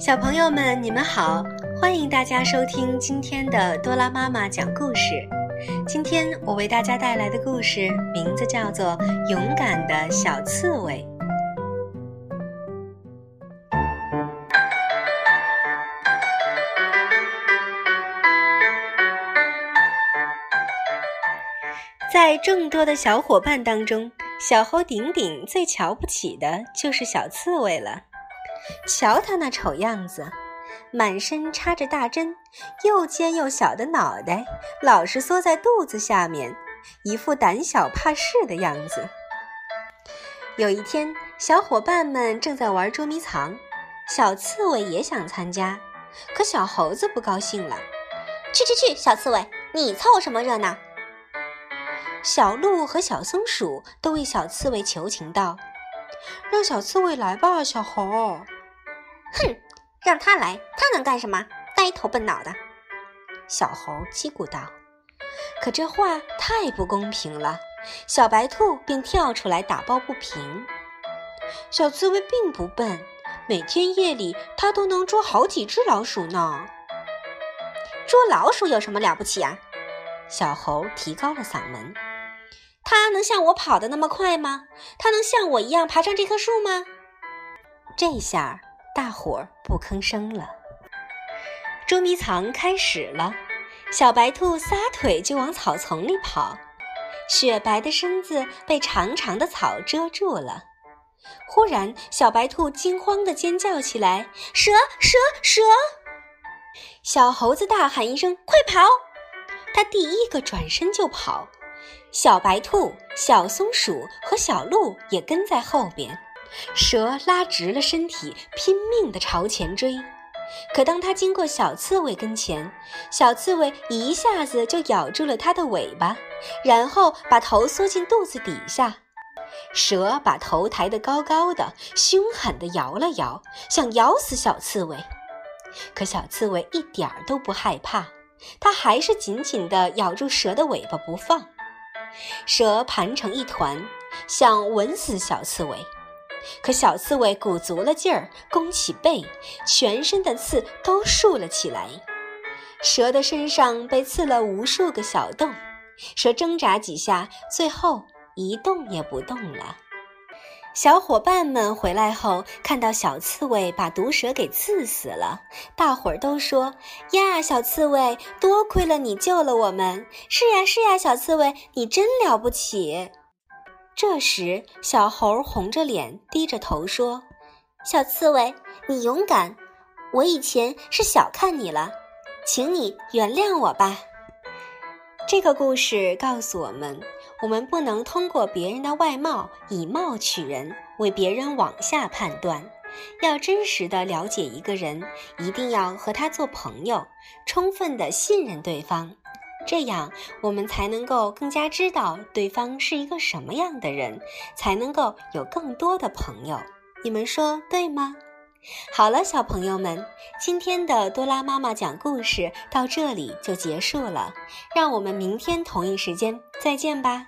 小朋友们，你们好！欢迎大家收听今天的多拉妈妈讲故事。今天我为大家带来的故事名字叫做《勇敢的小刺猬》。在众多的小伙伴当中，小猴顶顶最瞧不起的就是小刺猬了。瞧他那丑样子，满身插着大针，又尖又小的脑袋，老是缩在肚子下面，一副胆小怕事的样子。有一天，小伙伴们正在玩捉迷藏，小刺猬也想参加，可小猴子不高兴了：“去去去，小刺猬，你凑什么热闹？”小鹿和小松鼠都为小刺猬求情道：“让小刺猬来吧，小猴。”哼，让他来，他能干什么？呆头笨脑的。小猴叽咕道。可这话太不公平了，小白兔便跳出来打抱不平。小刺猬并不笨，每天夜里它都能捉好几只老鼠呢。捉老鼠有什么了不起啊？小猴提高了嗓门。它能像我跑得那么快吗？它能像我一样爬上这棵树吗？这下。大伙儿不吭声了。捉迷藏开始了，小白兔撒腿就往草丛里跑，雪白的身子被长长的草遮住了。忽然，小白兔惊慌地尖叫起来：“蛇！蛇！蛇！”小猴子大喊一声：“快跑！”他第一个转身就跑，小白兔、小松鼠和小鹿也跟在后边。蛇拉直了身体，拼命地朝前追。可当它经过小刺猬跟前，小刺猬一下子就咬住了它的尾巴，然后把头缩进肚子底下。蛇把头抬得高高的，凶狠地摇了摇，想咬死小刺猬。可小刺猬一点儿都不害怕，它还是紧紧地咬住蛇的尾巴不放。蛇盘成一团，想吻死小刺猬。可小刺猬鼓足了劲儿，弓起背，全身的刺都竖了起来。蛇的身上被刺了无数个小洞，蛇挣扎几下，最后一动也不动了。小伙伴们回来后，看到小刺猬把毒蛇给刺死了，大伙儿都说：“呀，小刺猬，多亏了你救了我们！是呀，是呀，小刺猬，你真了不起！”这时，小猴红着脸，低着头说：“小刺猬，你勇敢，我以前是小看你了，请你原谅我吧。”这个故事告诉我们，我们不能通过别人的外貌以貌取人，为别人往下判断。要真实的了解一个人，一定要和他做朋友，充分的信任对方。这样，我们才能够更加知道对方是一个什么样的人，才能够有更多的朋友。你们说对吗？好了，小朋友们，今天的多拉妈妈讲故事到这里就结束了，让我们明天同一时间再见吧。